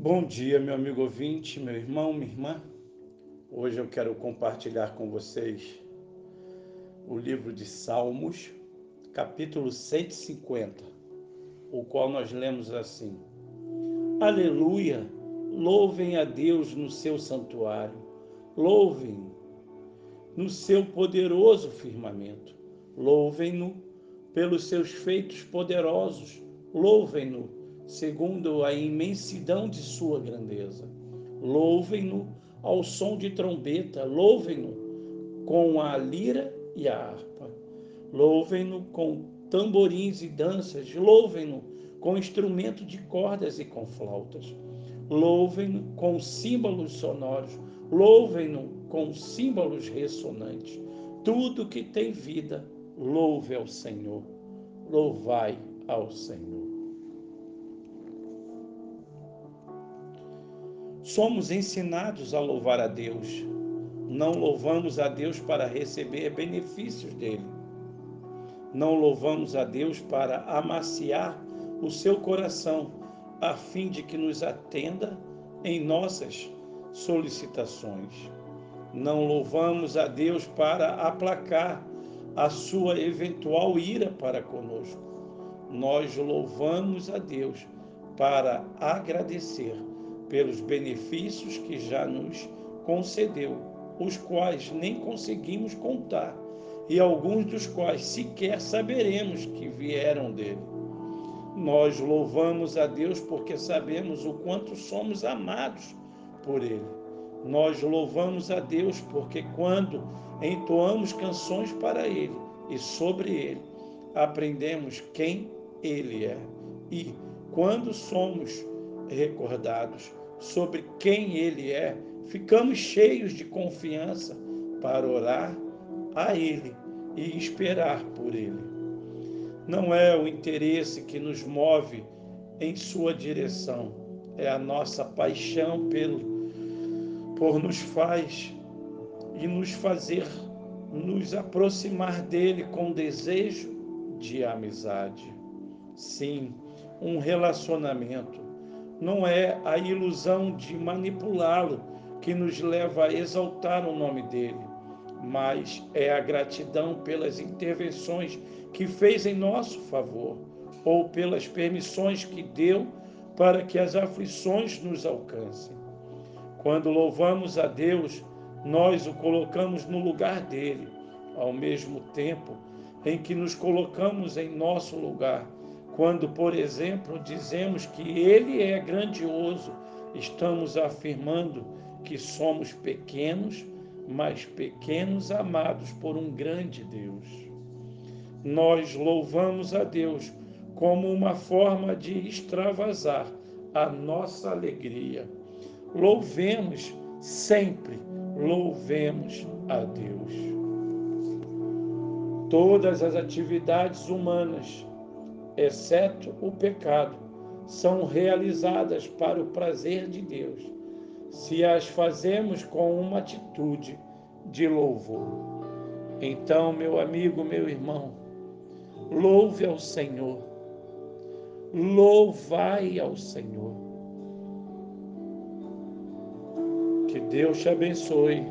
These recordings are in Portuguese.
Bom dia, meu amigo ouvinte, meu irmão, minha irmã. Hoje eu quero compartilhar com vocês o livro de Salmos, capítulo 150, o qual nós lemos assim: Aleluia! Louvem a Deus no seu santuário, louvem no seu poderoso firmamento, louvem-no pelos seus feitos poderosos, louvem-no segundo a imensidão de sua grandeza. Louvem-no ao som de trombeta, louvem-no com a lira e a harpa. Louvem-no com tamborins e danças, louvem-no com instrumento de cordas e com flautas. Louvem-no com símbolos sonoros, louvem-no com símbolos ressonantes. Tudo que tem vida, louve ao Senhor. Louvai ao Senhor. Somos ensinados a louvar a Deus. Não louvamos a Deus para receber benefícios dele. Não louvamos a Deus para amaciar o seu coração, a fim de que nos atenda em nossas solicitações. Não louvamos a Deus para aplacar a sua eventual ira para conosco. Nós louvamos a Deus para agradecer pelos benefícios que já nos concedeu, os quais nem conseguimos contar, e alguns dos quais sequer saberemos que vieram dele. Nós louvamos a Deus porque sabemos o quanto somos amados por ele. Nós louvamos a Deus porque quando entoamos canções para ele e sobre ele, aprendemos quem ele é. E quando somos recordados sobre quem Ele é, ficamos cheios de confiança para orar a Ele e esperar por Ele. Não é o interesse que nos move em Sua direção, é a nossa paixão pelo, por nos faz e nos fazer nos aproximar dele com desejo de amizade. Sim, um relacionamento não é a ilusão de manipulá-lo que nos leva a exaltar o nome dele, mas é a gratidão pelas intervenções que fez em nosso favor, ou pelas permissões que deu para que as aflições nos alcancem. Quando louvamos a Deus, nós o colocamos no lugar dele, ao mesmo tempo em que nos colocamos em nosso lugar quando, por exemplo, dizemos que Ele é grandioso, estamos afirmando que somos pequenos, mas pequenos amados por um grande Deus. Nós louvamos a Deus como uma forma de extravasar a nossa alegria. Louvemos sempre, louvemos a Deus. Todas as atividades humanas exceto o pecado, são realizadas para o prazer de Deus, se as fazemos com uma atitude de louvor. Então, meu amigo, meu irmão, louve ao Senhor, louvai ao Senhor. Que Deus te abençoe,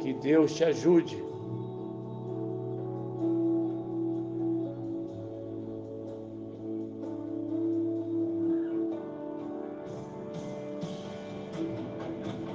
que Deus te ajude